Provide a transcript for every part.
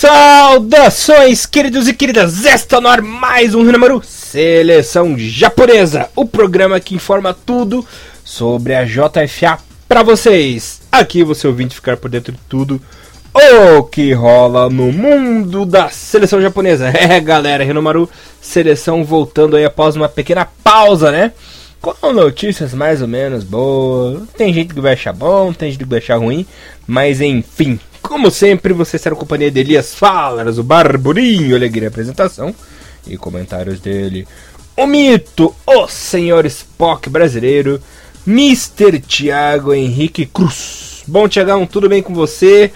Saudações, queridos e queridas! Está no ar mais um número Seleção Japonesa, o programa que informa tudo sobre a JFA para vocês. Aqui você ouvinte ficar por dentro de tudo o que rola no mundo da seleção japonesa. É, galera, Renomaru, seleção voltando aí após uma pequena pausa, né? Com notícias mais ou menos boas. Tem gente que vai achar bom, tem gente que vai achar ruim, mas enfim, como sempre, você será a companhia de Elias Falas, o Barburinho, alegria apresentação e comentários dele. O mito, o senhor Spock brasileiro, Mr. Thiago Henrique Cruz. Bom, Tiagão, tudo bem com você?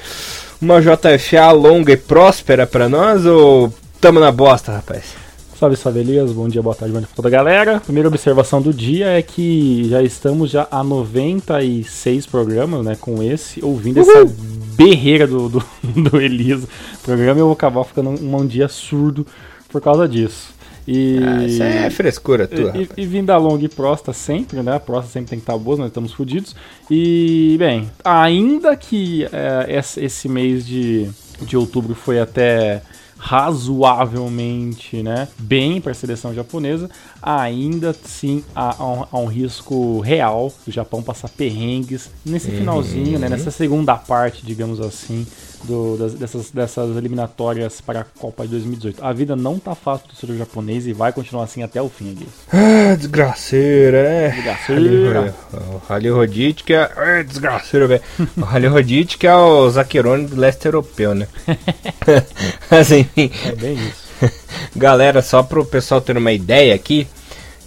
Uma JFA longa e próspera para nós ou tamo na bosta, rapaz? Salve, salve Elias, bom dia, boa tarde, bom dia pra toda a galera. Primeira observação do dia é que já estamos já a 96 programas, né, com esse, ouvindo Uhul. essa berreira do, do, do Elias programa eu vou acabar ficando um, um dia surdo por causa disso. E, ah, isso é frescura tua. E, e, vindo da long e prosta sempre, né? A prosta sempre tem que estar boa, nós estamos fodidos. E, bem, ainda que é, esse mês de, de outubro foi até razoavelmente né, bem para a seleção japonesa, ainda assim há, há, um, risco real do Japão passar perrengues nesse uhum. finalzinho, né, nessa segunda parte, digamos assim, do, das, dessas, dessas eliminatórias para a Copa de 2018. A vida não tá fácil do ser japonês e vai continuar assim até o fim aqui. Ah, desgraceira, né? Desgraceira. O Rally que é. é desgraceira, velho. o Rally Rodite que é o Zaquerone do leste europeu, né? assim. É bem isso. Galera, só para o pessoal ter uma ideia aqui,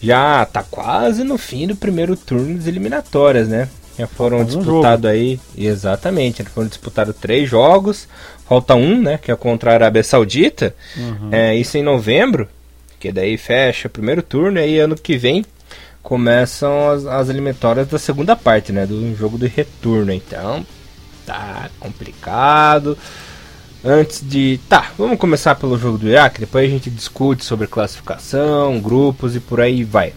já tá quase no fim do primeiro turno das eliminatórias, né? Já foram disputados um aí, exatamente, foram disputados três jogos, falta um, né, que é contra a Arábia Saudita, uhum. é, isso em novembro, que daí fecha o primeiro turno, e aí ano que vem começam as, as eliminatórias da segunda parte, né, do jogo de retorno, então tá complicado. Antes de. Tá, vamos começar pelo jogo do Iraque, depois a gente discute sobre classificação, grupos e por aí vai.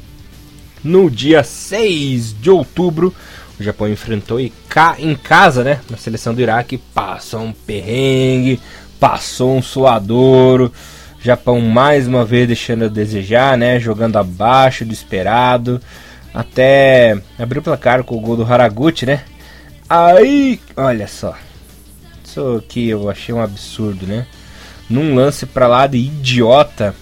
No dia 6 de outubro, o Japão enfrentou e cá em casa, né, na seleção do Iraque, passou um perrengue, passou um suadouro. Japão mais uma vez deixando a desejar, né, jogando abaixo do esperado, até abriu o placar com o gol do Haraguchi, né? Aí, olha só. Isso que eu achei um absurdo, né? Num lance pra lá de idiota,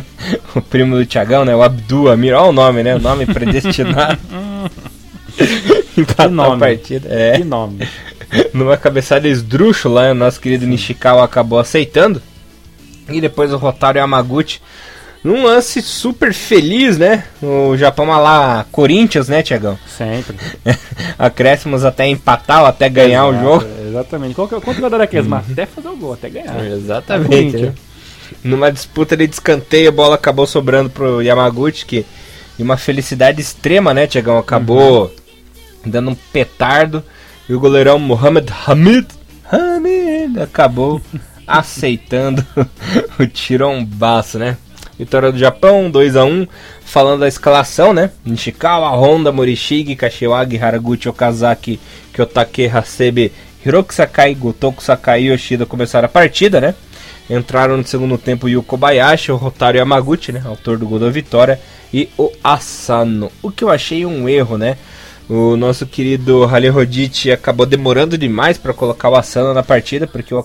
o primo do Thiagão, né? O Abdul Amir, olha o nome, né? O nome predestinado. Empatar que nome. a partida. É. Que nome. Numa cabeçada esdrúxula, o nosso querido Nishikawa acabou aceitando. E depois o Rotário Yamaguchi. Num lance super feliz, né? O Japão lá, Corinthians, né, Tiagão? Sempre. Acréscimos até empatar ou até ganhar Exato, o jogo. Exatamente. Qual, quanto vai dar aqui? Hum. Até fazer o gol, até ganhar. Exatamente. Né? Numa disputa de escanteio, a bola acabou sobrando pro Yamaguchi, que e uma felicidade extrema, né, Tiagão? Acabou uhum. dando um petardo. E o goleirão Mohamed Hamid, Hamid acabou aceitando o tirombaço, né? Vitória do Japão, 2 a 1 Falando da escalação, né? Nishikawa, Honda, Morishige, Kashiwagi, Haraguchi, Okazaki, Kyotake, Hasebe, Hiroki Sakai, Gotoku Sakai e Yoshida começaram a partida, né? Entraram no segundo tempo o Kobayashi, o Rotário Yamaguchi, né? Autor do gol da vitória e o Asano. O que eu achei um erro, né? O nosso querido Hale Rodite acabou demorando demais para colocar o Asano na partida, porque o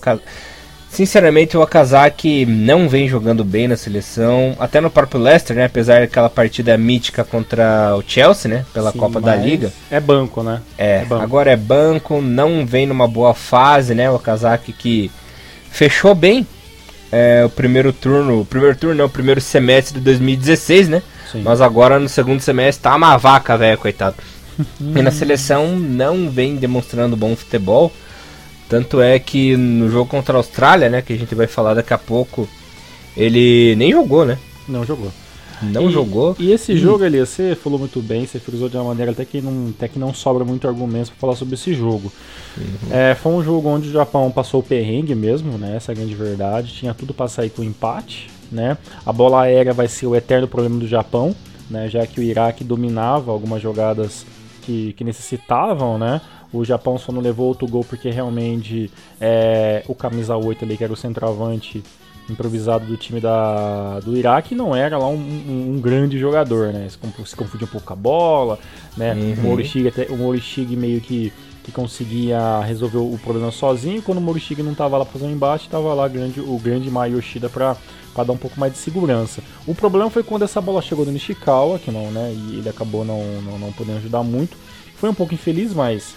sinceramente o Okazaki não vem jogando bem na seleção, até no próprio Leicester, né? Apesar daquela partida mítica contra o Chelsea, né? Pela Sim, Copa da Liga. É banco, né? É, é banco. agora é banco, não vem numa boa fase, né? O Okazaki que fechou bem é, o primeiro turno, o primeiro turno não, o primeiro semestre de 2016, né? Sim. Mas agora no segundo semestre tá uma vaca, velho, coitado. e na seleção não vem demonstrando bom futebol. Tanto é que no jogo contra a Austrália, né, que a gente vai falar daqui a pouco, ele nem jogou, né? Não jogou. Não e, jogou. E esse jogo, ali, você falou muito bem, você frisou de uma maneira até que não, até que não sobra muito argumentos para falar sobre esse jogo. Uhum. É, foi um jogo onde o Japão passou o perrengue mesmo, né? Essa é a grande verdade. Tinha tudo para sair com empate né? A bola aérea vai ser o eterno problema do Japão, né? Já que o Iraque dominava algumas jogadas que, que necessitavam, né? O Japão só não levou outro gol porque realmente é, o camisa 8 ali, que era o centroavante improvisado do time da, do Iraque, não era lá um, um, um grande jogador, né? Se, confundia um pouco com a bola, né? Uhum. O Morishige, o Morishige meio que que conseguia resolver o problema sozinho. Quando o Morishige não estava lá para fazer um embate, estava lá grande, o grande Mai Yoshida para dar um pouco mais de segurança. O problema foi quando essa bola chegou no Nishikawa, que não, né, e ele acabou não, não, não podendo ajudar muito. Foi um pouco infeliz, mas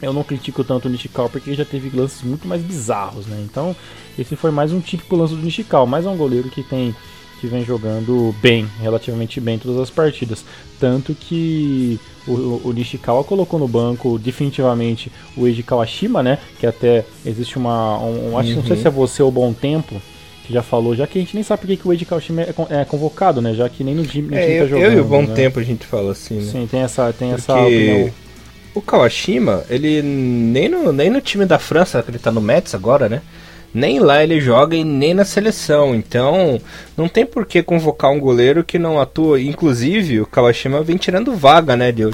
eu não critico tanto o Nishikawa porque ele já teve lances muito mais bizarros, né? Então, esse foi mais um típico lance do Nishikawa, mas é um goleiro que tem que vem jogando bem, relativamente bem todas as partidas. Tanto que o, o Nishikawa colocou no banco definitivamente o Eiji Kawashima, né? Que até existe uma. Um, um, acho que não sei uhum. se é você ou Bom Tempo. Que já falou, já que a gente nem sabe por que o Eiji Kawashima é, é convocado, né? Já que nem no time, no é, time tá jogando. Eu e o Bom né? Tempo a gente fala assim, né? Sim, tem essa, tem Porque... essa opinião. O Kawashima, ele nem no, nem no time da França, que ele tá no Mets agora, né? nem lá ele joga e nem na seleção. Então, não tem por que convocar um goleiro que não atua. Inclusive, o Kawashima vem tirando vaga, né, de,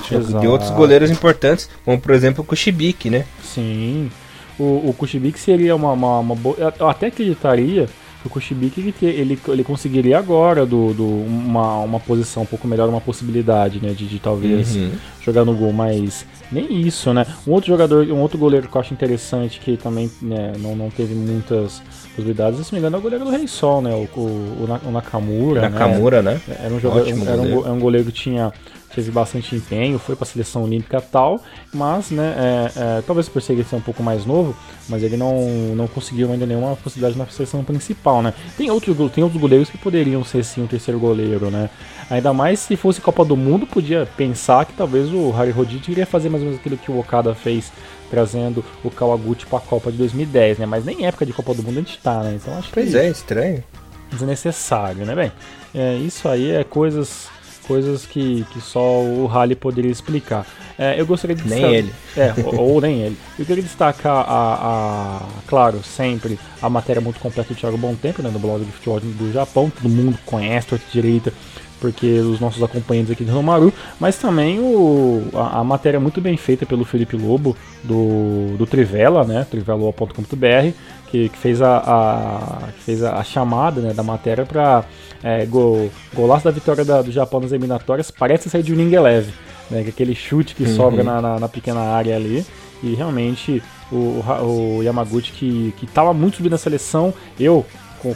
de outros goleiros importantes, como por exemplo o Kushibiki, né? Sim. O, o Kushibiki seria uma, uma, uma boa. Eu até acreditaria o Kushibiki ele, ele, ele conseguiria agora do, do, uma, uma posição um pouco melhor, uma possibilidade, né, de, de talvez uhum. jogar no gol, mas nem isso, né? Um outro jogador, um outro goleiro que eu acho interessante que também né, não, não teve muitas possibilidades, se não me engano, é o goleiro do Rei Sol, né? O, o, o Nakamura. Nakamura, né? né? Era um jogador, era um, era um goleiro que tinha teve bastante empenho, foi para a seleção olímpica tal, mas, né, é, é, talvez por ser um pouco mais novo, mas ele não, não conseguiu ainda nenhuma possibilidade na seleção principal, né. Tem outros, tem outros goleiros que poderiam ser sim um terceiro goleiro, né. Ainda mais se fosse Copa do Mundo, podia pensar que talvez o Harry Rodite iria fazer mais ou menos aquilo que o Okada fez trazendo o Kawaguchi para a Copa de 2010, né? Mas nem época de Copa do Mundo a gente tá, né? Então acho pois que é, estranho. Desnecessário, né, bem? É, isso aí é coisas coisas que, que só o Rally poderia explicar. É, eu gostaria de nem destacar, ele. É, ou, ou, nem ele. Eu queria destacar a, a, claro, sempre a matéria muito completa do Thiago Bom Tempo, né, do blog de futebol do Japão, todo mundo conhece, torta direita, porque os nossos acompanhantes aqui do Romaru, mas também o, a, a, matéria muito bem feita pelo Felipe Lobo, do, do Trivela, né, trivela.com.br, que, que, fez a, a, que fez a, a chamada né, da matéria para é, gol, golaço da vitória da, do Japão nas eliminatórias, parece sair de um Ning Leve, né, é aquele chute que uhum. sobra na, na, na, pequena área ali, e realmente o, o Yamaguchi que estava muito subido na seleção, eu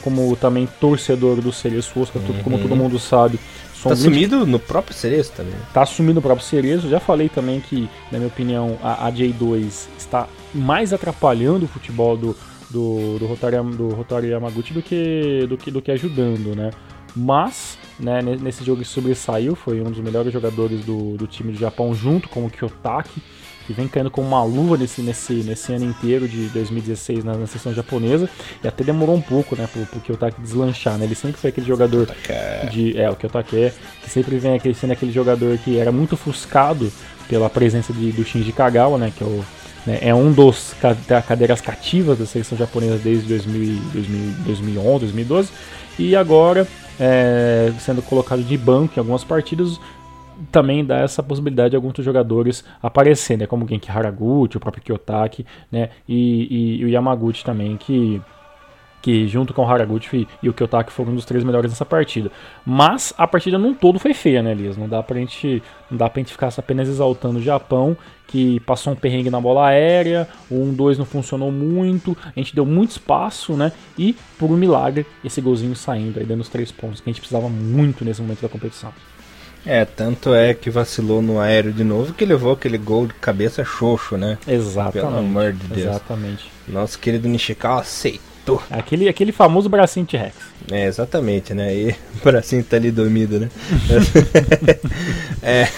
como também torcedor do Cereço Oscar, uhum. como todo mundo sabe. Tá sumido no próprio Cereço também. Tá sumido no próprio Cereço. Já falei também que, na minha opinião, a, a J2 está mais atrapalhando o futebol do, do, do, Rotário, do Rotário Yamaguchi do que, do, que, do que ajudando, né? Mas, né, nesse jogo que sobressaiu, foi um dos melhores jogadores do, do time do Japão, junto com o Kyotaki, que vem caindo como uma luva nesse, nesse, nesse ano inteiro de 2016 na, na sessão japonesa. E até demorou um pouco, né, pro, pro Kyotaki deslanchar, né? Ele sempre foi aquele jogador de. É, o Kyotaki, que sempre vem aquele, sendo aquele jogador que era muito ofuscado pela presença de, do Shinji Kagawa, né? Que é o né, é um dos cadeiras cativas da seleção japonesa desde 2000, 2000, 2011, 2012 e agora é, sendo colocado de banco em algumas partidas, também dá essa possibilidade de alguns jogadores aparecerem, né, como o Genki Haraguchi, o próprio Kiyotaki, né, e, e, e o Yamaguchi também, que que junto com o Haraguchi e o Kyotaki foram um dos três melhores nessa partida. Mas a partida num todo foi feia, né, Elias? Não dá pra gente, não dá pra gente ficar apenas exaltando o Japão, que passou um perrengue na bola aérea, o 1-2 não funcionou muito, a gente deu muito espaço, né? E por um milagre, esse golzinho saindo aí dando os três pontos que a gente precisava muito nesse momento da competição. É, tanto é que vacilou no aéreo de novo que levou aquele gol de cabeça xoxo, né? Exatamente. Pelo amor de Deus. Exatamente. Nosso querido Nishikawa aceitou. Aquele, aquele famoso bracinho T-Rex. É, exatamente, né? E o bracinho tá ali dormido, né? é,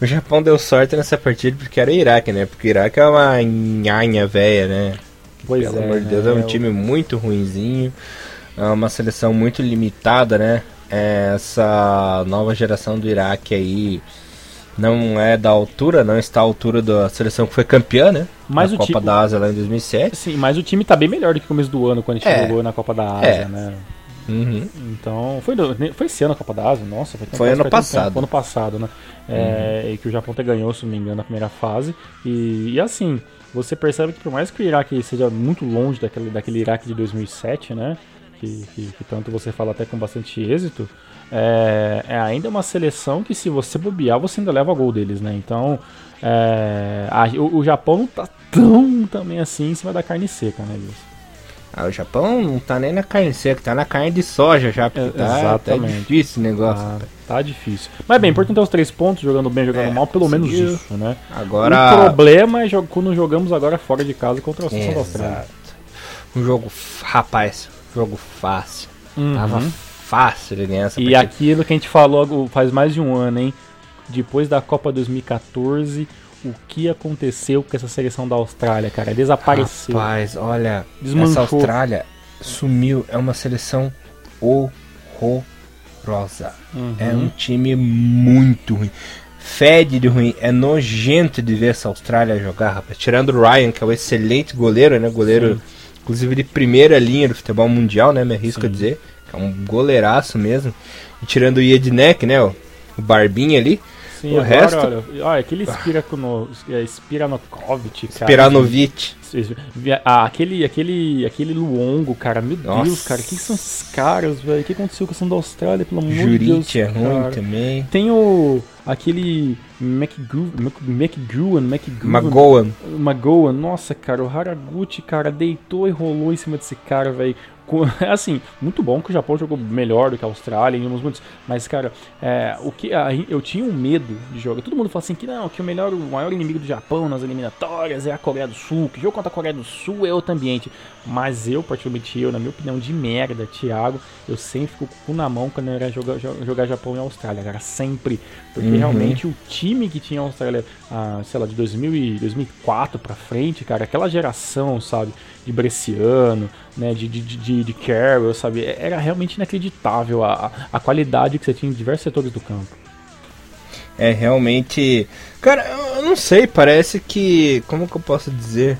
o Japão deu sorte nessa partida porque era o Iraque, né? Porque o Iraque é uma nhanha velha, né? Pois Pelo é, amor de Deus, né? é um time muito ruinzinho. É uma seleção muito limitada, né? essa nova geração do Iraque aí não é da altura, não está à altura da seleção que foi campeã, né? Mas na o Copa time... da Ásia lá em 2007. Sim, mas o time tá bem melhor do que o começo do ano quando a gente é, jogou na Copa da Ásia, é. né? Uhum. Então, foi, foi esse ano a Copa da Ásia? Nossa, foi, foi ano passado. Tempo, ano passado, né? É, uhum. E que o Japão até ganhou, se não me engano, na primeira fase. E, e assim, você percebe que por mais que o Iraque seja muito longe daquele, daquele Iraque de 2007, né? Que, que, que tanto você fala até com bastante êxito, é, é, ainda uma seleção que se você bobear, você ainda leva gol deles, né? Então, é, a, o, o, Japão não tá tão também assim em cima da carne seca, né, Wilson? Ah, o Japão não tá nem na carne seca, tá na carne de soja já, porque é, tá, exatamente. tá difícil o negócio. Tá, tá, difícil. Mas bem, importante é os três pontos, jogando bem, jogando é, mal, pelo menos isso, né? Agora... O problema é quando jogamos agora fora de casa contra a Seleção da Austrália. Um jogo, rapaz, jogo fácil. Uhum. Tava fácil de ganhar essa E partida. aquilo que a gente falou faz mais de um ano, hein? Depois da Copa 2014 o que aconteceu com essa seleção da Austrália, cara. Desapareceu. Rapaz, olha, Desmanchou. essa Austrália sumiu. É uma seleção horrorosa. Uhum. É um time muito ruim. Fede de ruim. É nojento de ver essa Austrália jogar, rapaz. Tirando o Ryan, que é um excelente goleiro, né? Goleiro, Sim. Inclusive, de primeira linha do futebol mundial, né? Me arrisco Sim. a dizer. É um goleiraço mesmo. E tirando o Ednek, né? O Barbinha ali. Sim, o agora, resto... olha, olha aquele Spirano, é, Spiranokovic, cara. Spiranovic. Ah, aquele, aquele, aquele Luongo, cara, meu Nossa. Deus, cara, quem são esses caras, velho? O que aconteceu com a da Austrália, pelo amor de Deus? é ruim também. Tem o, aquele McGowan, McGowan. McGowan, nossa, cara, o Haraguchi, cara, deitou e rolou em cima desse cara, velho. assim, muito bom que o Japão jogou melhor do que a Austrália em alguns momentos, mas cara, é, o que eu tinha um medo de jogar. Todo mundo fala assim que não, que o melhor, o maior inimigo do Japão nas eliminatórias é a Coreia do Sul, que jogo contra a Coreia do Sul é outro ambiente. Mas eu, particularmente eu, na minha opinião de merda, Thiago, eu sempre fico com na mão quando era jogar, jogar Japão e Austrália, cara, sempre, porque uhum. realmente o time que tinha a Austrália, ah, sei lá, de 2000 e 2004 para frente, cara, aquela geração, sabe, de Bresciano, né, de, de, de, de Carroll, sabe? Era realmente inacreditável a, a qualidade que você tinha em diversos setores do campo. É realmente. Cara, eu não sei, parece que. Como que eu posso dizer?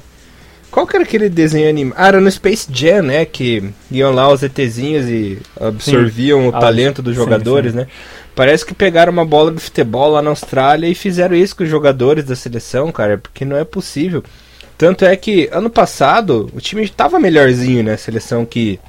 Qual que era aquele desenho animado? Ah, era no Space Jam, né? Que iam lá os ETzinhos e absorviam sim. o ah, talento dos jogadores, sim, sim. né? Parece que pegaram uma bola de futebol lá na Austrália e fizeram isso com os jogadores da seleção, cara, porque não é possível. Tanto é que ano passado o time estava melhorzinho, né? A seleção que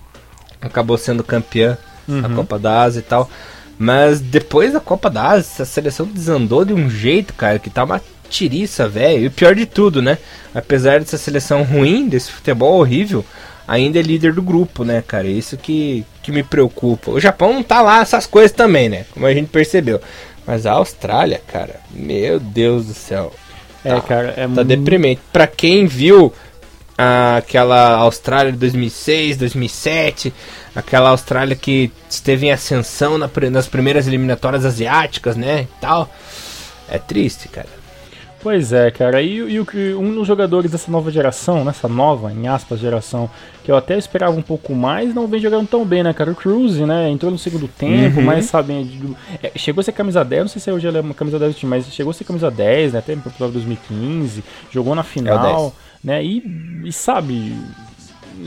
acabou sendo campeã uhum. da Copa da Ásia e tal. Mas depois da Copa da Ásia, a seleção desandou de um jeito, cara, que tá uma tiriça, velho. E o pior de tudo, né? Apesar dessa seleção ruim, desse futebol horrível, ainda é líder do grupo, né, cara? Isso que, que me preocupa. O Japão não tá lá essas coisas também, né? Como a gente percebeu. Mas a Austrália, cara, meu Deus do céu. É, tá, cara, é Tá muito... deprimente. Pra quem viu ah, aquela Austrália de 2006, 2007, aquela Austrália que esteve em ascensão na, nas primeiras eliminatórias asiáticas, né, e tal. É triste, cara. Pois é, cara. E, e um dos jogadores dessa nova geração, nessa nova, em aspas, geração, que eu até esperava um pouco mais, não vem jogando tão bem, né, cara? O Cruz, né? Entrou no segundo tempo, uhum. mas sabe, é, chegou a ser camisa 10, não sei se hoje ele é uma camisa 10 do time, mas chegou a ser camisa 10, né? Até em 2015, jogou na final, é né? E, e sabe,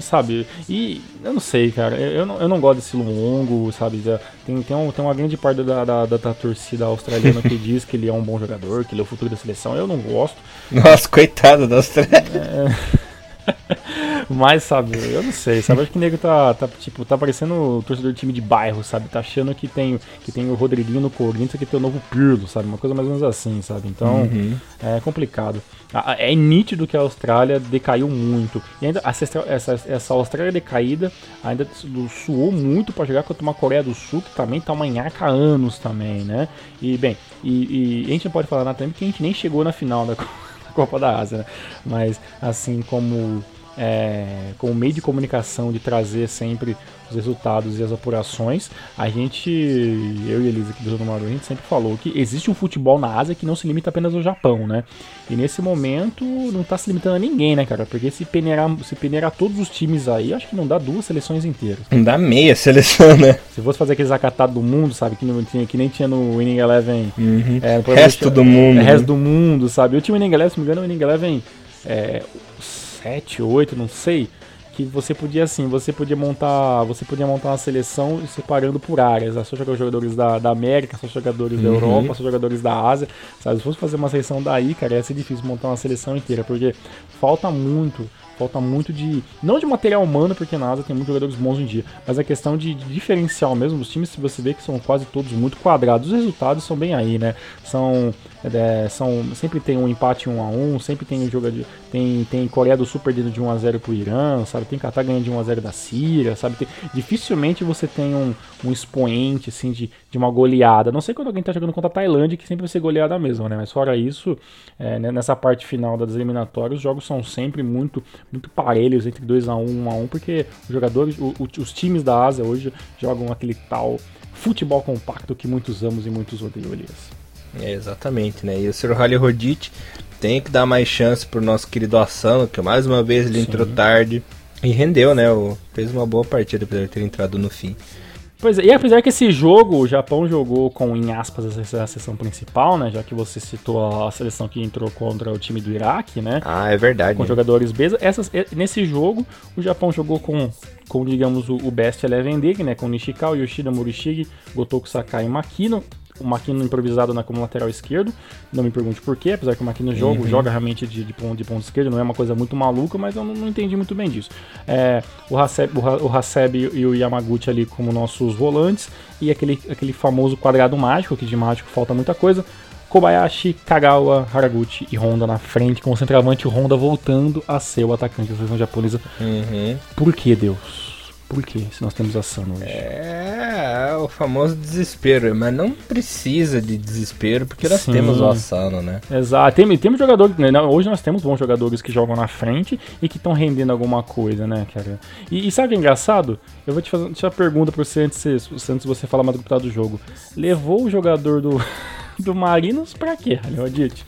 sabe? E eu não sei, cara. Eu, eu, não, eu não gosto desse longo, sabe? Tem, tem, um, tem uma grande parte da, da, da, da torcida australiana que diz que ele é um bom jogador, que ele é o futuro da seleção. Eu não gosto. Nossa, coitado da Austrália. É... Mas, sabe, eu não sei, sabe? Acho que o nego tá, tá, tipo, tá parecendo o torcedor de time de bairro, sabe? Tá achando que tem, que tem o Rodriguinho no Corinthians que tem o novo Pirlo, sabe? Uma coisa mais ou menos assim, sabe? Então, uhum. é complicado. É nítido que a Austrália decaiu muito. E ainda essa, essa, essa Austrália decaída ainda suou muito para jogar contra uma Coreia do Sul, que também tá uma há anos também, né? E, bem, e, e, a gente não pode falar nada também porque a gente nem chegou na final da Copa da Ásia, né? Mas assim como é, como meio de comunicação de trazer sempre os resultados e as apurações, a gente, eu e a Elisa aqui do Jornal a gente sempre falou que existe um futebol na Ásia que não se limita apenas ao Japão, né? E nesse momento não tá se limitando a ninguém, né, cara? Porque se peneirar, se peneirar todos os times aí, acho que não dá duas seleções inteiras. Não dá meia seleção, né? Se fosse fazer aqueles acatados do mundo, sabe? Que, não tinha, que nem tinha no Winning Eleven. Uhum. É, resto do mundo. É, resto do mundo, sabe? O Winning Eleven, se não me engano, o Winning Eleven é, 7, 8, não sei que você podia assim, você podia montar, você podia montar uma seleção separando por áreas, né? só jogadores da, da América, só jogadores uhum. da Europa, só jogadores da Ásia, sabe? Se fosse fazer uma seleção daí, cara, ia ser difícil montar uma seleção inteira, porque falta muito Falta muito de. Não de material humano, porque na Asa tem muitos jogadores bons em dia, mas a questão de, diferencial mesmo. Os times, se você vê que são quase todos muito quadrados, os resultados são bem aí, né? São. É, são sempre tem um empate 1 a 1 sempre tem um jogo de. Tem, tem Coreia do Sul perdendo de 1 a 0 pro Irã, sabe? Tem Catar ganhando de 1 a 0 da Síria, sabe? Tem, dificilmente você tem um, um expoente, assim, de, de uma goleada. Não sei quando alguém tá jogando contra a Tailândia, que sempre vai ser goleada mesmo, né? Mas fora isso, é, né, nessa parte final das eliminatórias, os jogos são sempre muito muito parelhos entre 2 a 1 um, 1 a 1 porque os jogadores, o, o, os times da Ásia hoje jogam aquele tal futebol compacto que muitos amamos e muitos odeiam, Elias. É, exatamente, né? E o Sr. Rally Rodit tem que dar mais chance pro nosso querido Asano, que mais uma vez ele Sim. entrou tarde e rendeu, né? O, fez uma boa partida, apesar de ter entrado no fim. Pois é, e apesar que esse jogo, o Japão jogou com, em aspas, a sessão principal, né? Já que você citou a seleção que entrou contra o time do Iraque, né? Ah, é verdade. Com né? jogadores B. Essas, nesse jogo, o Japão jogou com, com digamos, o, o Best Eleven League, né? Com Nishikawa, Yoshida, Morishige, Gotoku Sakai e Makino o Maquino improvisado na, como lateral esquerdo. Não me pergunte por quê, apesar que o Maquino joga, uhum. joga realmente de, de, ponto, de ponto esquerdo, não é uma coisa muito maluca, mas eu não, não entendi muito bem disso. É, o, Haseb, o, o Haseb e o Yamaguchi ali como nossos volantes, e aquele, aquele famoso quadrado mágico, que de mágico falta muita coisa. Kobayashi, Kagawa, Haraguchi e Honda na frente, com o centroavante Honda voltando a ser o atacante da seleção japonesa. Uhum. Por que, Deus? Por que se nós temos Asano hoje? É, o famoso desespero, mas não precisa de desespero porque nós Sim. temos o Asano, né? Exato, tem, temos jogadores, né? Hoje nós temos bons jogadores que jogam na frente e que estão rendendo alguma coisa, né, cara? E, e sabe o que é engraçado? Eu vou te fazer uma pergunta pra você antes, antes de você falar mais do do jogo. Levou o jogador do, do Marinos pra quê, Leodite?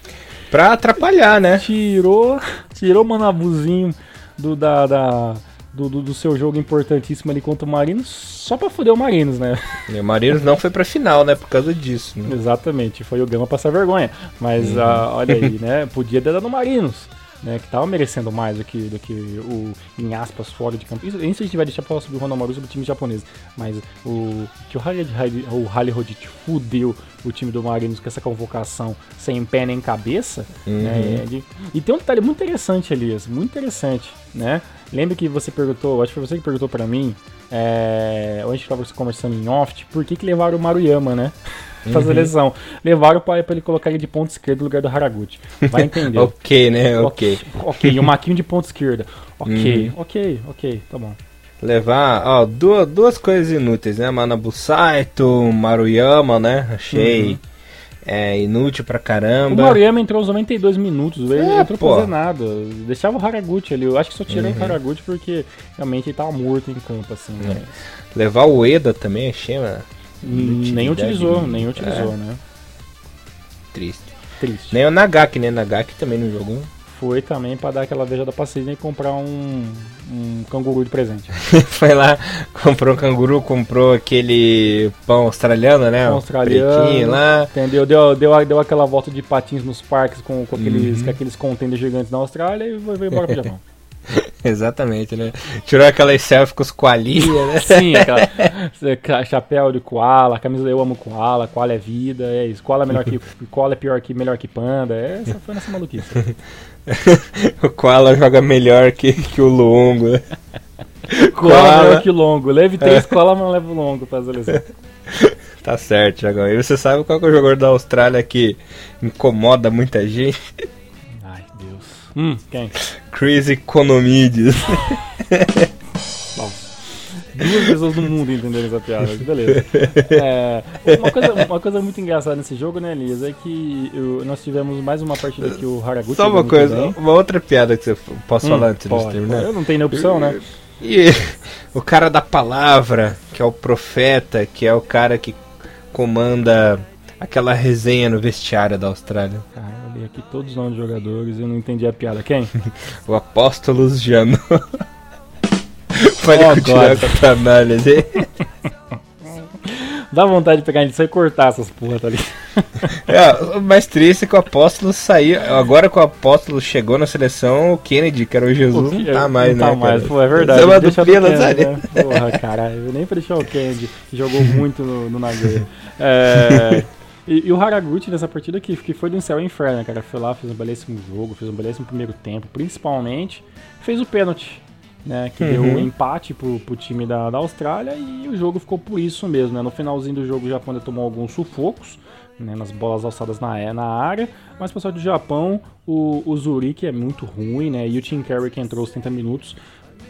Pra atrapalhar, né? Tirou, tirou o Manabuzinho do, da, da do, do, do, seu jogo importantíssimo ali contra o Marinos, só pra foder o Marinos, né? E o Marinos não foi pra final, né? Por causa disso. Né? Exatamente, foi o Gama passar vergonha. Mas uhum. uh, olha aí, né? Podia ter dado no Marinos. Né, que tava merecendo mais do que, do que o, em aspas, fora de campo. Isso, isso a gente vai deixar pra falar sobre o Ronaldo sobre o time japonês. Mas o que o Halle, o Halle Rodit fudeu o time do Marinos com essa convocação sem pé nem cabeça. Uhum. Né, de, e tem um detalhe muito interessante, Elias, muito interessante, né? Lembra que você perguntou, acho que foi você que perguntou para mim, é, a gente estava conversando em off, por que, que levaram o Maruyama, né? pra uhum. seleção. Levaram pra, pra ele colocar ele de ponta esquerda no lugar do Haraguchi. Vai entender. ok, né? Ok. Ok, e o Maquinho de ponta esquerda. Ok, uhum. ok, ok, tá bom. Levar, ó, duas, duas coisas inúteis, né? Manabu Saito, Maruyama, né? Achei. Uhum é inútil pra caramba. O Maruyama entrou uns 92 minutos, ele é, entrou pra fazer nada. Deixava o Haraguchi ali. Eu acho que só tirou uhum. o Haraguchi porque realmente ele tava morto em campo, assim. É. Né? Levar o Eda também, achei, mano. Nem utilizou, nem utilizou, é. né? Triste. Triste. Nem o Nagaki, né? Nagaki também não jogou foi também para dar aquela veja da paciência e comprar um, um canguru de presente. foi lá, comprou um canguru, comprou aquele pão australiano, né? Pão australiano. lá. Entendeu? Deu, deu, deu aquela volta de patins nos parques com, com aqueles, uhum. com aqueles gigantes na Austrália e foi, embora pro Japão. Exatamente, né? Tirou aquelas selfies com os koalinhas, né? Sim, aquela chapéu de koala, camisa eu amo koala, koala é vida, é isso. Koala é melhor que koala é pior que melhor que panda, é, essa foi nessa maluquice. o koala joga melhor que, que o longo. Né? koala melhor que o longo. Leve três é. koala, mas leva o longo pra seleção. Tá certo, Jagão. E você sabe qual é o jogador da Austrália que incomoda muita gente? Hum, quem? Chris Economides. Duas pessoas no mundo entenderam essa piada, beleza. É, uma, coisa, uma coisa muito engraçada nesse jogo, né, Elias, é que eu, nós tivemos mais uma partida que o Haraguchi. Só uma coisa, bem. uma outra piada que você posso hum, falar antes de terminar? Eu não tenho nem opção, né? E o cara da palavra, que é o profeta, que é o cara que comanda aquela resenha no vestiário da Austrália. Cara, Falei aqui todos os nomes de jogadores e eu não entendi a piada. Quem? o Apóstolo Jano. Pode oh, continuar God. com a tua análise. Dá vontade de pegar ele só e cortar essas porra, tá ali. É, o mais triste é que o apóstolo saiu. Agora que o apóstolo chegou na seleção, o Kennedy, que era o Jesus, não tá mais, não né? Tá mais, cara? pô, é verdade. Pila, Kennedy, sabe? né? Porra, caralho, nem pra deixar o Kennedy, que jogou muito no, no Nagoya. É. E, e o Haraguchi nessa partida que, que foi do céu ao inferno, né, cara? Foi lá, fez um belíssimo jogo, fez um belíssimo primeiro tempo, principalmente fez o pênalti, né? Que deu Uhum. um empate pro, pro time da, da Austrália e o jogo ficou por isso mesmo, né? No finalzinho do jogo o Japão ainda tomou alguns sufocos, né? Nas bolas alçadas na, na área, mas pessoal do Japão, o, o Zurich é muito ruim, né? E o Tim Carey que entrou os 30 minutos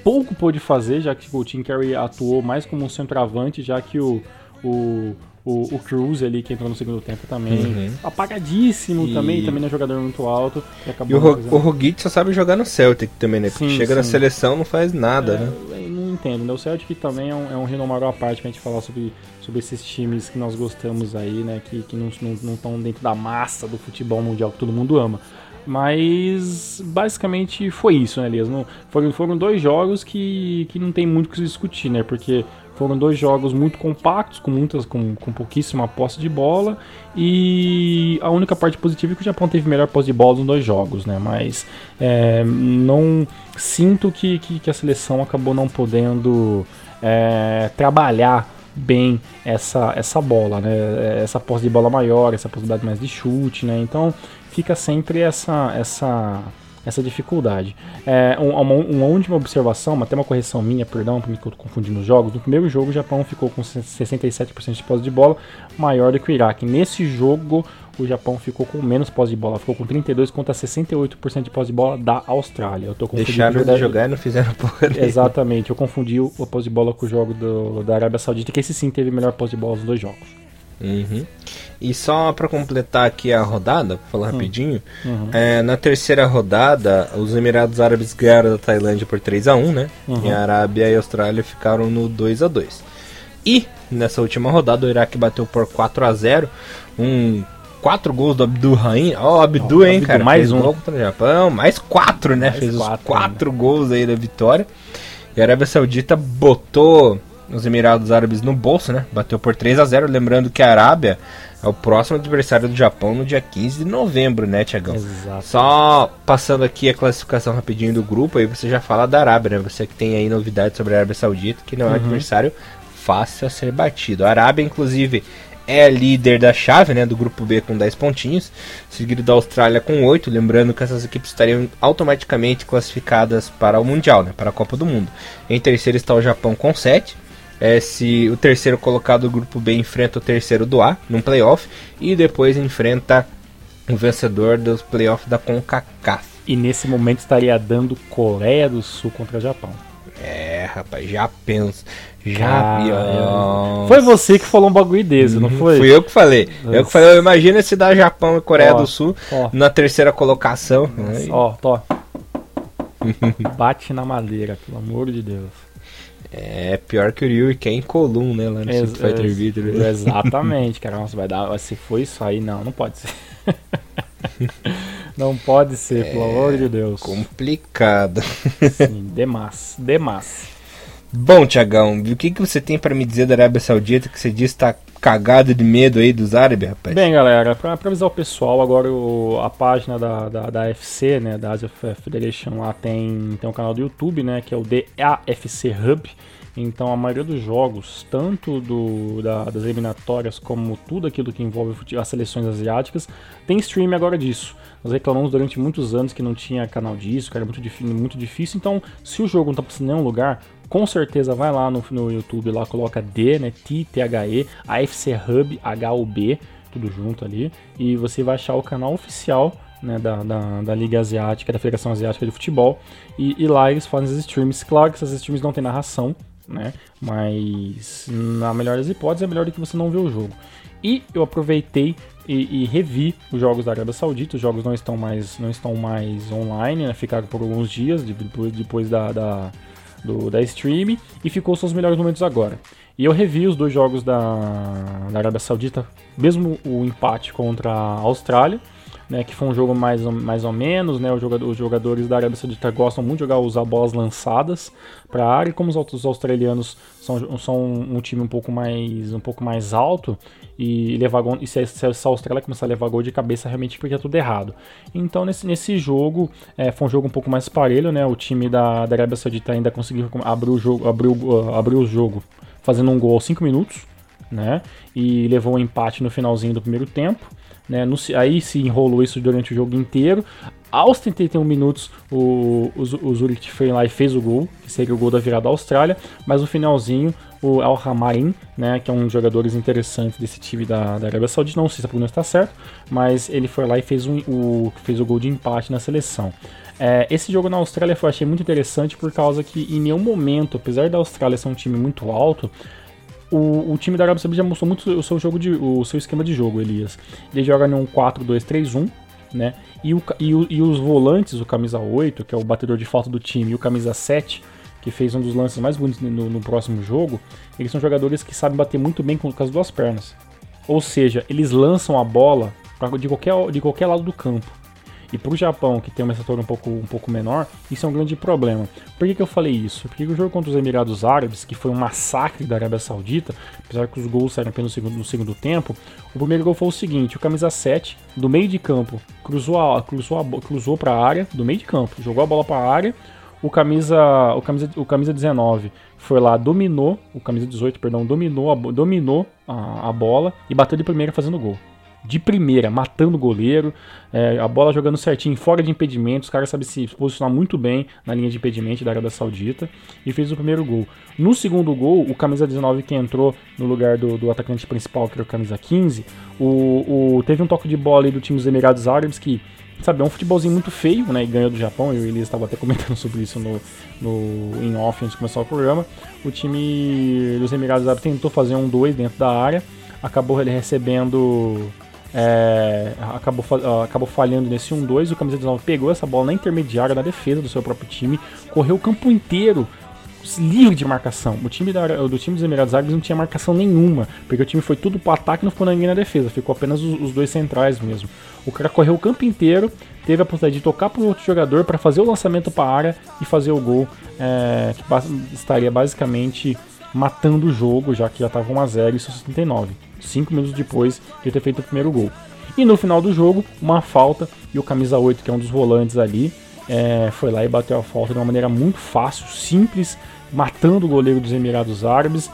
pouco pôde fazer, já que o Tim Carey atuou mais como um centroavante, já que o, o, o, o Cruz ali, que entrou no segundo tempo também, Uhum. apagadíssimo E- também, também não é jogador muito alto. E, acabou E o, não fazendo- o Rogic só sabe jogar no Celtic também, né? Porque Sim, chega na sim. seleção não faz nada, né? É, eu não entendo, né? O Celtic também é um, é um renomado à parte pra gente falar sobre, sobre esses times que nós gostamos aí, né? Que, que não estão não, estão dentro da massa do futebol mundial que todo mundo ama. Mas basicamente foi isso, né, Elias? Não, foram, foram dois jogos que, que não tem muito o que se discutir, né? Porque foram dois jogos muito compactos, com muitas, com, com pouquíssima posse de bola. E a única parte positiva é que o Japão teve melhor posse de bola nos dois jogos, né? Mas é, não sinto que, que, que a seleção acabou não podendo é, trabalhar bem essa, essa bola, né? Essa posse de bola maior, essa possibilidade mais de chute, né? Então fica sempre essa essa essa dificuldade. É, um- uma, uma última observação, até uma correção minha, perdão, porque eu tô confundindo os jogos. No primeiro jogo, o Japão ficou com 67% de posse de bola, maior do que o Iraque. Nesse jogo, o Japão ficou com menos posse de bola, ficou com 32 contra 68% de posse de bola da Austrália. Eu tô confundindo Deixaram de jogar e não fizeram porra. Exatamente, eu confundi o, o posse de bola com o jogo do- da Arábia Saudita, que esse sim teve melhor posse de bola nos dois jogos. Uhum. E só pra completar aqui a rodada, pra falar rapidinho, Uhum. é, na terceira rodada, os Emirados Árabes ganharam da Tailândia por 3 a 1 né? Uhum. E a Arábia e a Austrália ficaram no 2 a 2 E nessa última rodada, o Iraque bateu por 4 a 0 um quatro gols do Abdul Rahim. Ó, o Abdul, Ó, hein, Abdul, cara? mais fez um. gol contra o Japão, mais quatro, né? Mais Fez os quatro quatro gols aí da vitória. E a Arábia Saudita botou os Emirados Árabes no bolso, né? Bateu por 3 a 0 Lembrando que a Arábia é o próximo adversário do Japão no dia 15 de novembro, né, Tiagão? Exato. Só passando aqui a classificação rapidinho do grupo, aí você já fala da Arábia, né? Você que tem aí novidades sobre a Arábia Saudita, que não é um adversário fácil a ser batido. A Arábia, inclusive, é líder da chave, né, do grupo B com 10 pontinhos, seguido da Austrália com 8, lembrando que essas equipes estariam automaticamente classificadas para o Mundial, né, para a Copa do Mundo. Em terceiro está o Japão com 7. É, se o terceiro colocado do grupo B enfrenta o terceiro do A num playoff e depois enfrenta o vencedor dos playoffs da CONCACAF. E nesse momento estaria dando Coreia do Sul contra Japão. É, rapaz, já penso. Já. Foi você que falou um bagulho desse, não foi? Fui eu que falei. Eu que falei, imagina se dá Japão e Coreia Ó, do Sul ó. na terceira colocação. Ai, Ó, tô. Bate na madeira, pelo amor de Deus. É pior que o Ryu é em Colum, né? Lá no Ex- Street Fighter ex- Video. né? Exatamente, cara. Nossa, vai dar. Se for isso aí, não, não pode ser. não pode ser, pelo amor de Deus. Complicado. Sim, demais. Demais. Bom, Tiagão, o que, que você tem pra me dizer da Arábia Saudita que você diz que tá cagado de medo aí dos árabes, rapaz? Bem, galera, pra avisar o pessoal, agora o- a página da, da, da FC, né, da Asia Federation, lá tem, tem um canal do YouTube, né, que é o DAFC Hub. Então a maioria dos jogos, tanto do, da- das eliminatórias como tudo aquilo que envolve as seleções asiáticas, tem stream agora disso. Nós reclamamos durante muitos anos que não tinha canal disso, que era muito, muito difícil. Então, se o jogo não tá passando em nenhum lugar, com certeza vai lá no, no YouTube, lá coloca D, né, T-T-H-E, AFC Hub, H-U-B, tudo junto ali, e você vai achar o canal oficial né, da, da, da Liga Asiática, da Federação Asiática de Futebol, e, e lá eles fazem as streams. Claro que essas streams não tem narração, né, mas na melhor das hipóteses é melhor do que você não ver o jogo. E eu aproveitei e, e revi os jogos da Arábia Saudita. Os jogos não estão mais, não estão mais online, né? ficaram por alguns dias de- depois, depois da, da, do, da stream e ficou seus melhores momentos agora. E eu revi os dois jogos da, da Arábia Saudita, mesmo o empate contra a Austrália. Né, que foi um jogo mais, mais ou menos, né, os jogadores da Arábia Saudita gostam muito de jogar usar bolas lançadas para a área, como os australianos são, são um time um pouco mais um pouco mais alto e levar gol, e se, se a Austrália começar a levar gol de cabeça realmente é tudo errado. Então nesse, nesse jogo é, foi um jogo um pouco mais parelho, né, o time da, da Arábia Saudita ainda conseguiu abrir o jogo, abrir, uh, abrir o jogo fazendo um gol aos 5 minutos, né, e levou um empate no finalzinho do primeiro tempo. Né? No, aí se enrolou isso durante o jogo inteiro. Aos 31 minutos, o, o, o Zurich foi lá e fez o gol, que seria o gol da virada da Austrália, mas no finalzinho, o Al Hamarin, né, que é um dos jogadores interessantes desse time da, da Arábia Saudita, não sei se a pronúncia está certo, mas ele foi lá e fez, um, o, fez o gol de empate na seleção. É, esse jogo na Austrália eu achei muito interessante por causa que em nenhum momento, apesar da Austrália ser um time muito alto, o, o time da Arábia Saudita já mostrou muito o seu jogo de, o seu esquema de jogo, Elias. Ele joga num 4-2-3-1, né? E, o, e, o, e os volantes, o camisa 8, que é o batedor de falta do time, e o camisa 7, que fez um dos lances mais bonitos no, no próximo jogo, eles são jogadores que sabem bater muito bem com, com as duas pernas. Ou seja, eles lançam a bola pra, de, qualquer, de qualquer lado do campo. E para o Japão, que tem uma estatura um pouco, um pouco menor, isso é um grande problema. Por que, que eu falei isso? Porque o jogo contra os Emirados Árabes, que foi um massacre da Arábia Saudita, apesar que os gols saíram apenas no segundo, no segundo tempo, o primeiro gol foi o seguinte: o camisa 7, do meio de campo, cruzou, a, cruzou, a, cruzou para a área, do meio de campo, jogou a bola para a área. O camisa, o camisa, o camisa 19 foi lá, dominou, o camisa 18, perdão, dominou dominou a, a bola e bateu de primeira fazendo gol de primeira, matando o goleiro, é, a bola jogando certinho, fora de impedimento, os caras sabem se posicionar muito bem na linha de impedimento da Arábia Saudita e fez o primeiro gol. No segundo gol, o camisa 19 que entrou no lugar do, do atacante principal, que era o camisa 15, o, o, teve um toque de bola do time dos Emirados Árabes que sabe, é um futebolzinho muito feio, né? E ganhou do Japão. Eu e o Elias estava até comentando sobre isso no, no, em off antes de começar o programa. O time dos Emirados Árabes tentou fazer um 2 dentro da área, acabou ele recebendo é, acabou, acabou falhando nesse 1-2. O camisa 19 pegou essa bola na intermediária, na defesa do seu próprio time, correu o campo inteiro livre de marcação. O time da, do time dos Emirados Árabes não tinha marcação nenhuma, porque o time foi tudo pro ataque e não ficou ninguém na defesa, ficou apenas os, os, dois centrais mesmo. O cara correu o campo inteiro, teve a possibilidade de tocar pro outro jogador para fazer o lançamento para a área e fazer o gol, é, que estaria basicamente matando o jogo, já que já estava 1x0 e 69 cinco minutos depois de ter feito o primeiro gol. E no final do jogo, uma falta e o camisa 8, que é um dos volantes ali, é, foi lá e bateu a falta de uma maneira muito fácil, simples, matando o goleiro dos Emirados Árabes.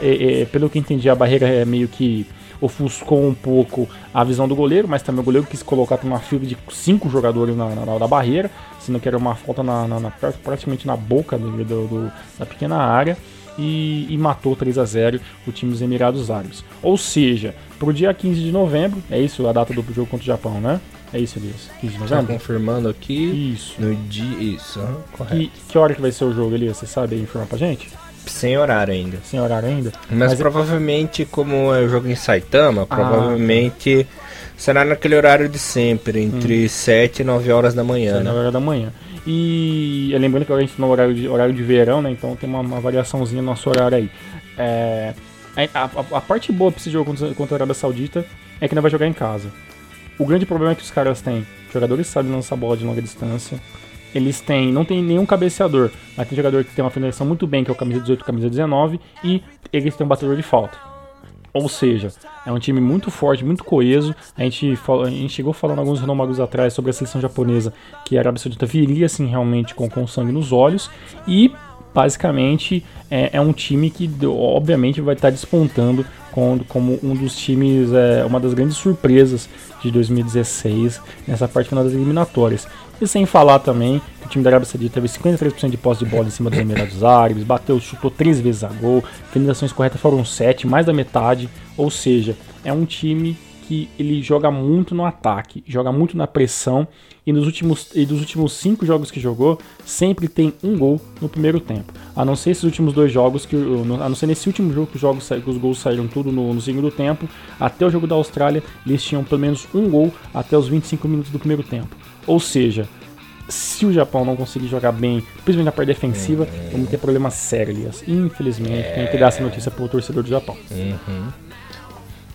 É, é, pelo que entendi, a barreira é meio que ofuscou um pouco a visão do goleiro, mas também o goleiro quis colocar uma fila de cinco jogadores na, na, na barreira, sendo que era uma falta na, na praticamente na boca do, do, do, da pequena área e, e matou 3 a 0 o time dos Emirados Árabes. Ou seja, pro dia 15 de novembro, é isso a data do jogo contra o Japão, né? É isso, Elias? 15 de novembro? Tá confirmando aqui. Isso. No dia. Isso, correto. E que hora que vai ser o jogo, Elias? Você sabe informar pra gente? Sem horário ainda. Sem horário ainda? Mas, Mas provavelmente, como é o jogo em Saitama, ah, provavelmente tá. Será naquele horário de sempre, entre hum. 7 e 9 horas da manhã. 7 né? 9 horas da manhã. E lembrando que a gente está no horário de, horário de verão, né? Então tem uma, uma variaçãozinha no nosso horário aí. É, a, a, a, parte boa para esse jogo contra, contra a Arábia Saudita é que não vai jogar em casa. O grande problema é que os caras têm jogadores que sabem lançar bola de longa distância. Eles têm, não tem nenhum cabeceador, mas tem jogador que tem uma finalização muito bem, que é o camisa 18 camisa 19, e eles têm um batedor de falta. Ou seja, é um time muito forte, muito coeso. A gente, a gente chegou falando alguns renomagos atrás sobre a seleção japonesa, que a Arábia Saudita viria assim realmente com, com sangue nos olhos. E basicamente é, é um time que obviamente vai estar despontando com, como um dos times, é, uma das grandes surpresas de 2016 nessa parte final das eliminatórias. E sem falar também time da Arábia Saudita teve 53% de posse de bola em cima dos Emirados Árabes, bateu, chutou três vezes a gol, finalizações corretas foram 7, mais da metade, ou seja, é um time que ele joga muito no ataque, joga muito na pressão e nos últimos e dos últimos cinco jogos que jogou sempre tem um gol no primeiro tempo. A não ser esses últimos dois jogos que a não ser nesse último jogo que os jogos que os gols saíram tudo no, no segundo tempo, até o jogo da Austrália eles tinham pelo menos um gol até os 25 minutos do primeiro tempo. Ou seja, se o Japão não conseguir jogar bem, principalmente na parte defensiva, uhum. vamos ter problemas sérios, Infelizmente, é... tem que dar essa notícia pro torcedor do Japão. Uhum.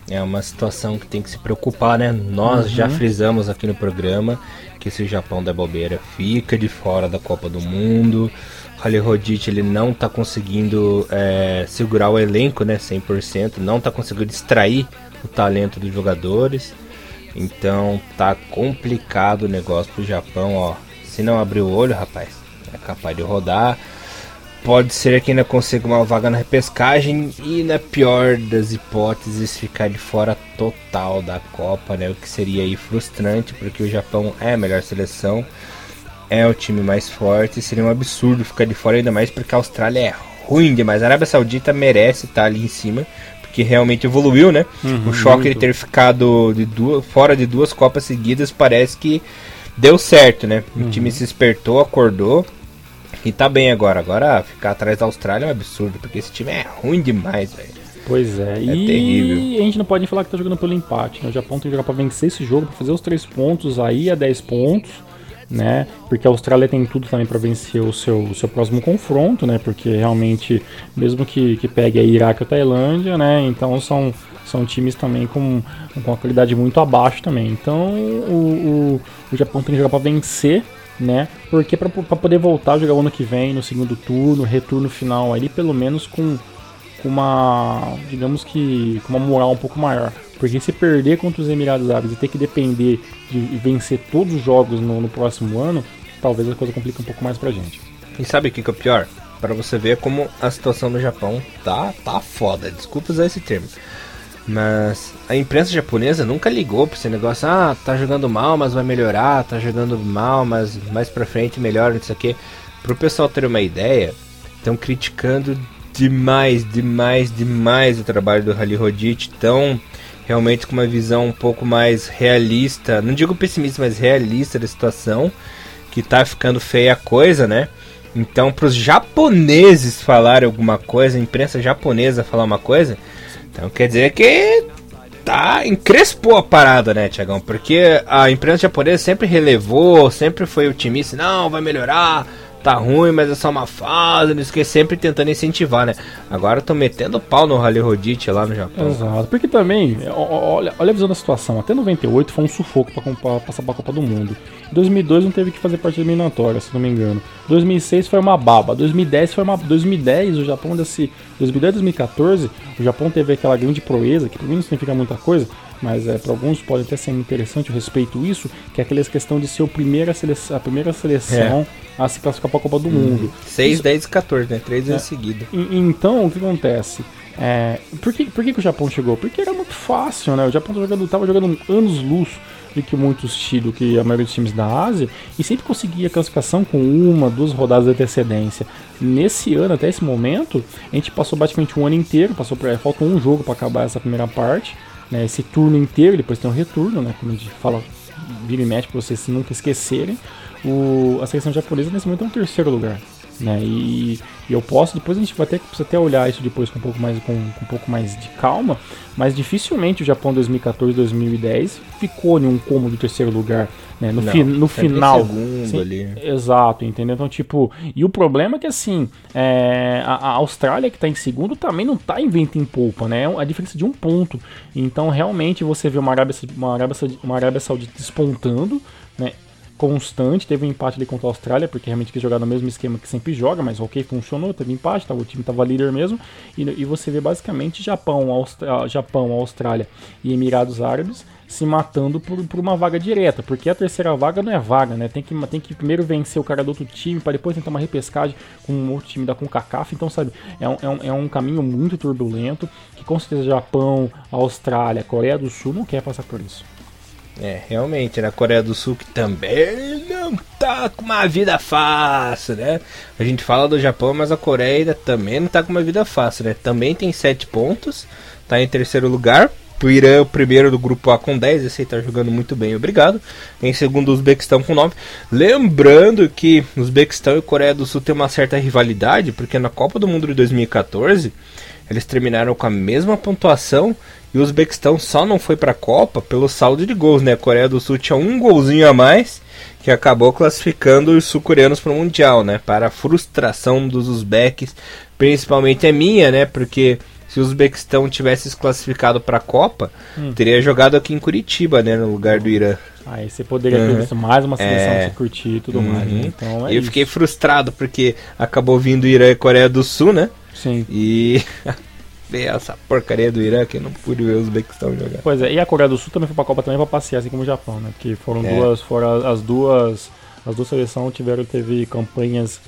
É uma situação que tem que se preocupar, né? Nós uhum. já frisamos aqui no programa que se o Japão der bobeira fica de fora da Copa do Mundo. Rally Rodit ele não está conseguindo é, segurar o elenco, né, 100%, não está conseguindo extrair o talento dos jogadores. Então tá complicado o negócio pro Japão, ó. Se não abrir o olho, rapaz, é capaz de rodar. Pode ser que ainda consiga uma vaga na repescagem e na pior das hipóteses ficar de fora total da Copa, né? O que seria aí frustrante, porque o Japão é a melhor seleção, é o time mais forte, seria um absurdo ficar de fora ainda mais porque a Austrália é ruim demais. A Arábia Saudita merece estar ali em cima, porque realmente evoluiu, né? Uhum, o choque muito. de ter ficado de duas, fora de duas Copas seguidas parece que deu certo, né? O uhum. time se espertou, acordou e tá bem agora. Agora ficar atrás da Austrália é um absurdo, porque esse time é ruim demais, velho. Pois é, é e terrível. a gente não pode falar que tá jogando pelo empate, né? O Japão tem que jogar pra vencer esse jogo, pra fazer os três pontos aí a 10 pontos, né? Porque a Austrália tem tudo também para vencer o seu, o seu próximo confronto, né? Porque realmente, mesmo que, que pegue a Iraque ou Tailândia, né? Então são, são times também com, com uma qualidade muito abaixo também. Então o, o, o Japão tem que jogar para vencer né? Porque para poder voltar a jogar o ano que vem, no segundo turno, retorno final ali, pelo menos com, com uma, digamos que, com uma moral um pouco maior. Porque se perder contra os Emirados Árabes e ter que depender de vencer todos os jogos no, no próximo ano, talvez a coisa complique um pouco mais pra gente. E sabe o que, que é pior? Para você ver como a situação no Japão tá, tá foda. Desculpa usar esse termo. Mas a imprensa japonesa nunca ligou pra esse negócio, ah, tá jogando mal, mas vai melhorar, tá jogando mal, mas mais pra frente melhora, isso aqui. Pro pessoal ter uma ideia, estão criticando demais, demais, demais o trabalho do Rally Rodit, estão realmente com uma visão um pouco mais realista, não digo pessimista, mas realista da situação, que tá ficando feia a coisa, né? Então, para os japoneses falarem alguma coisa, a imprensa japonesa falar uma coisa, então quer dizer que tá encrespou a parada, né, Tiagão? Porque a imprensa japonesa sempre relevou, sempre foi otimista, não, vai melhorar, tá ruim, mas é só uma fase, não esquece, sempre tentando incentivar, né? Agora estão metendo pau no Rally Rodite lá no Japão. Exato, porque também, olha, olha a visão da situação, até 98 foi um sufoco para passar pra Copa do Mundo. 2002 não teve que fazer parte eliminatória, se não me engano. 2006 foi uma baba. 2010 foi uma 2010 o Japão desse 2010 2014 o Japão teve aquela grande proeza que para mim não significa muita coisa, mas é para alguns pode até ser interessante, eu respeito isso, que é aquela questão de ser a primeira seleção, a primeira seleção é. A se classificar para a Copa do hum. Mundo. 6, 10 e 14, né? Três vezes é. seguida. Então, o que acontece? É, por, que, por que, que o Japão chegou? Porque era muito fácil, né? O Japão estava jogando, tava jogando anos luz do que muitos do que a maioria dos times da Ásia e sempre conseguia classificação com uma, duas rodadas de antecedência. Nesse ano, até esse momento, a gente passou praticamente um ano inteiro, passou pra, faltou um jogo para acabar essa primeira parte, né, esse turno inteiro, depois tem um retorno, né, como a gente fala, vira e mexe para vocês nunca esquecerem. O, a seleção japonesa nesse momento é um terceiro lugar. Né? E, e, eu posso, depois a gente vai até, precisa até olhar isso depois com um pouco mais, com, com um pouco mais de calma, mas dificilmente o Japão 2014 2010 ficou em um cômodo de terceiro lugar. Né? No, Não, fi, no final. Segundo ali. Exato, entendeu? Então, tipo, e o problema é que assim, é, a, a, Austrália que está em segundo também não está em vento em polpa, né? É a diferença de um ponto. Então, realmente, você vê uma Arábia, uma Arábia, uma Arábia Saudita despontando, né? Constante. Teve um empate ali contra a Austrália, porque realmente quis jogar no mesmo esquema que sempre joga, mas ok, funcionou, teve empate, tava, o time estava líder mesmo. E, e, você vê basicamente Japão, Austra Japão, Austrália e Emirados Árabes se matando por, por uma vaga direta, porque a terceira vaga não é vaga, né? Tem que, tem que primeiro vencer o cara do outro time para depois tentar uma repescagem com um outro time da CONCACAF. Então, sabe, é um, é, um, é um caminho muito turbulento que com certeza Japão, Austrália, Coreia do Sul não quer passar por isso. É, realmente, na Coreia do Sul que também não tá com uma vida fácil, né? A gente fala do Japão, mas a Coreia também não tá com uma vida fácil, né? Também tem 7 pontos, tá em terceiro lugar. O Irã é o primeiro do grupo A com 10, esse aí tá jogando muito bem, obrigado. Em segundo, o Uzbequistão com 9. Lembrando que o Uzbequistão e Coreia do Sul tem uma certa rivalidade, porque na Copa do Mundo de 2014 eles terminaram com a mesma pontuação e o Uzbequistão só não foi para a Copa pelo saldo de gols, né? A Coreia do Sul tinha um golzinho a mais que acabou classificando os sul-coreanos para o Mundial, né? Para a frustração dos uzbeques, principalmente a minha, né? Porque se o Uzbequistão tivesse se classificado para a Copa, hum. teria jogado aqui em Curitiba, né, no lugar do Irã. Aí você poderia ter visto mais uma seleção é. se curtir e tudo uhum. mais. Né? Então é eu fiquei frustrado porque acabou vindo Irã e Coreia do Sul, né? Sim. E ver essa porcaria do Irã que não pude ver os Uzbequistão jogar. Pois é, e a Coreia do Sul também foi pra Copa também pra passear, assim como o Japão, né? Porque foram é. duas, foram as duas. As duas seleções tiveram, teve campanhas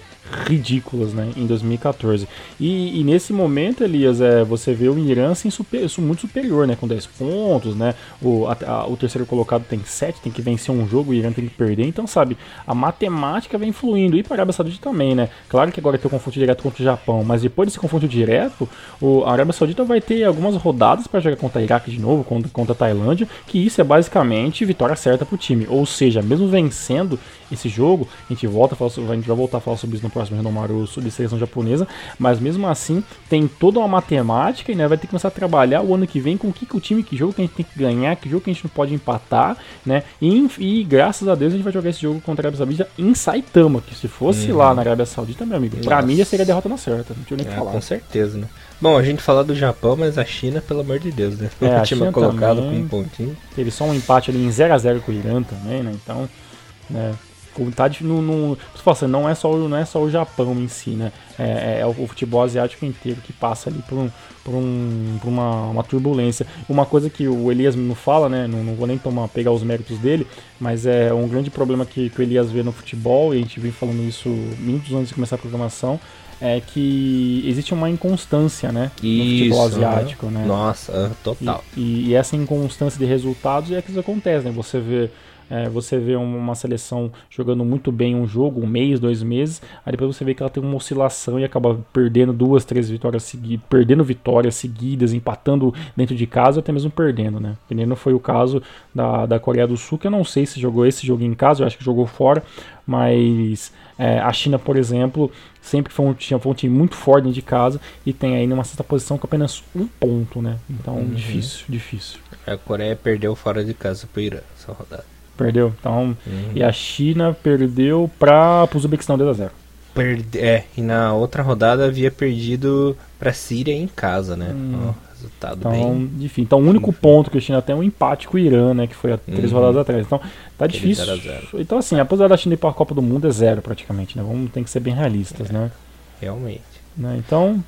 ridículas né, em 2014. E, e, nesse momento, Elias, é, você vê o Irã assim, super, muito superior, né, com 10 pontos, né, o, a, a, o terceiro colocado tem 7, tem que vencer um jogo, o Irã tem que perder. Então, sabe, a matemática vem fluindo. E para a Arábia Saudita também, né? Claro que agora tem o confronto direto contra o Japão, mas depois desse confronto direto, o, a Arábia Saudita vai ter algumas rodadas para jogar contra o Iraque de novo, contra, contra a Tailândia, que isso é basicamente vitória certa para o time. Ou seja, mesmo vencendo esse jogo, a gente volta a, falar, a gente vai voltar a falar sobre isso no próximo Renomaru sobre seleção japonesa, mas mesmo assim tem toda uma matemática e né, vai ter que começar a trabalhar o ano que vem com o que, que o time, que jogo que a gente tem que ganhar, que jogo que a gente não pode empatar, né? E, e graças a Deus a gente vai jogar esse jogo contra a Arábia Saudita em Saitama, que se fosse uhum. lá na Arábia Saudita, meu amigo, Nossa. pra mim já seria a derrota na certa, não tinha nem que é, falar. Com certeza, né? Bom, a gente fala do Japão, mas a China, pelo amor de Deus, né? É, a China colocado com um pontinho. Teve só um empate ali em 0x0 com o Irã também, né? Então, né, vontade no, no assim, não é só não é só o Japão em si, né? É, é, o futebol asiático inteiro que passa ali por, um, por, um, por uma, uma turbulência. Uma coisa que o Elias não fala, né? Não, não vou nem tomar pegar os méritos dele, mas é um grande problema que, que o Elias vê no futebol e a gente vem falando isso muitos antes de começar a programação é que existe uma inconstância, né? Isso, no futebol asiático, né? Nossa, total. E, e, e, essa inconstância de resultados é que isso acontece, né? Você vê é, você vê uma seleção jogando muito bem um jogo, um mês, dois meses, aí depois você vê que ela tem uma oscilação e acaba perdendo duas, três vitórias seguidas, perdendo vitórias seguidas, empatando dentro de casa até mesmo perdendo, né? Que nem não foi o caso da, da Coreia do Sul, que eu não sei se jogou esse jogo em casa, eu acho que jogou fora, mas é, a China, por exemplo, sempre foi um, tinha, foi um time muito forte dentro de casa e tem aí numa sexta posição com apenas um ponto, né? Então, uhum. difícil, difícil. A Coreia perdeu fora de casa pro Irã essa rodada. Perdeu. Então, uhum. E a China perdeu para o Uzbequistão 2 a 0 Perde é, e na outra rodada havia perdido para Síria em casa, né? Hum. Oh, resultado então, bem. Enfim, então o único enfim. ponto que a China tem é um empate com o Irã, né? Que foi há três uhum. rodadas atrás. Então tá Aquele difícil. Então, assim, apesar da China ir para a Copa do Mundo, é zero praticamente, né? Vamos tem que ser bem realistas, é, né? Realmente. Né? Então,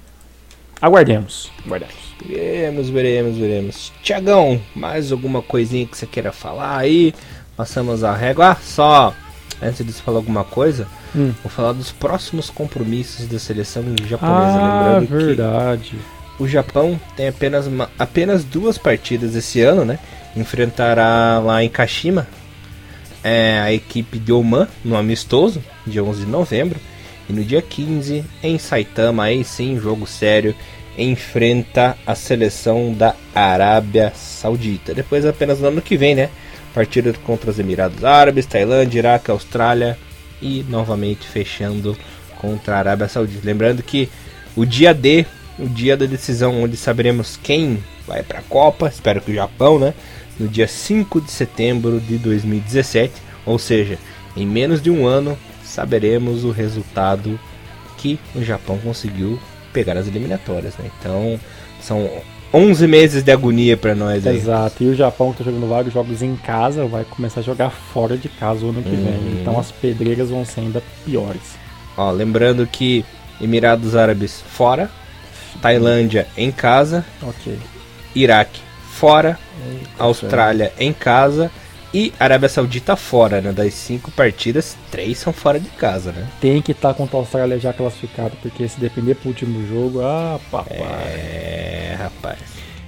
aguardemos. Aguardemos. Veremos, veremos, veremos. Tiagão, mais alguma coisinha que você queira falar aí? Passamos a régua. Ah, só antes de você falar alguma coisa, hum. vou falar dos próximos compromissos da seleção japonesa. Ah, Lembrando verdade. que o Japão tem apenas, uma, apenas duas partidas esse ano, né? Enfrentará lá em Kashima é, a equipe de Oman no amistoso, dia 11 de novembro. E no dia 15, em Saitama, aí sim, jogo sério, enfrenta a seleção da Arábia Saudita. Depois apenas no ano que vem, né? Partida contra os Emirados Árabes, Tailândia, Iraque, Austrália e novamente fechando contra a Arábia Saudita. Lembrando que o dia D, o dia da decisão onde saberemos quem vai para a Copa, espero que o Japão, né? No dia 5 de setembro de 2017, ou seja, em menos de um ano saberemos o resultado que o Japão conseguiu pegar as eliminatórias, né? Então, são 11 meses de agonia para nós aí. Exato, e o Japão tá jogando vários jogos em casa vai começar a jogar fora de casa o ano que uhum. vem. Então as pedreiras vão ser ainda piores. Ó, lembrando que Emirados Árabes fora, Tailândia em casa, ok, Iraque fora, Eita, Austrália em casa e Arábia Saudita fora, né? Das cinco partidas, três são fora de casa, né? Tem que estar tá contra a Austrália já classificado, porque se depender pro último jogo, ah, papai. É, rapaz.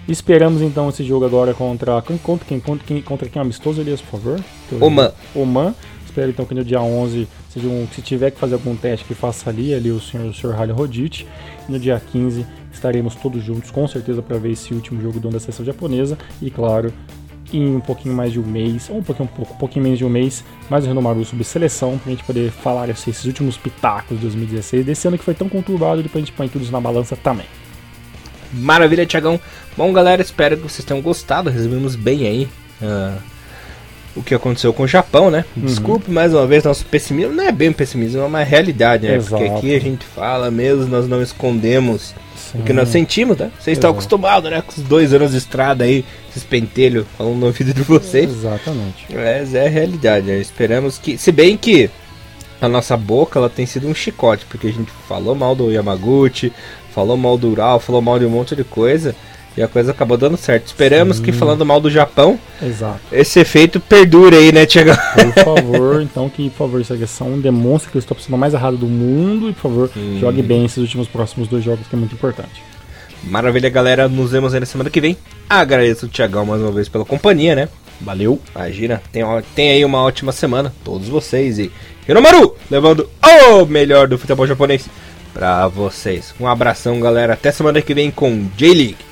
Esperamos então esse jogo agora contra. Contra quem? Contra quem, contra quem amistoso, Elias, por favor? Oman. Oman. Espero então que no dia 11, seja um, se tiver que fazer algum teste, que faça ali, ali o senhor, o senhor Halley Rodit. No dia 15 estaremos todos juntos, com certeza, para ver esse último jogo do da seleção japonesa. E claro, em um pouquinho mais de um mês, ou um pouquinho, um pouco, um pouquinho menos de um mês, mais um Renomaru sobre seleção, pra gente poder falar assim, esses últimos pitacos de 2016, desse ano que foi tão conturbado, depois a gente põe tudo na balança também. Maravilha, Tiagão. Bom, galera, espero que vocês tenham gostado. Resumimos bem aí uh, o que aconteceu com o Japão, né? Uhum. Desculpe mais uma vez nosso pessimismo, não é bem pessimismo, é uma realidade, né? Exato. Porque aqui a gente fala mesmo, nós não escondemos Sim. o que nós sentimos, né? Vocês estão acostumados, né? Com os dois anos de estrada aí, esses pentelhos falando no ouvido de vocês. Exatamente. Mas é a realidade, né? Esperamos que. Se bem que a nossa boca ela tem sido um chicote, porque a gente falou mal do Yamaguchi, falou mal do Ural, falou mal de um monte de coisa. E a coisa acabou dando certo. Esperamos Sim. que falando mal do Japão, Exato. esse efeito perdure aí, né, Tiago? Por favor, então que, por favor, essa questão demonstre que eu estou precisando mais errado do mundo e, por favor, hum. jogue bem esses últimos próximos dois jogos, que é muito importante. Maravilha, galera. Nos vemos aí na semana que vem. Agradeço o Tiagão mais uma vez pela companhia, né? Valeu. Imagina, tem, tem aí uma ótima semana, todos vocês. E Hiromaru, levando o melhor do futebol japonês pra vocês. Um abração, galera. Até semana que vem com J-League.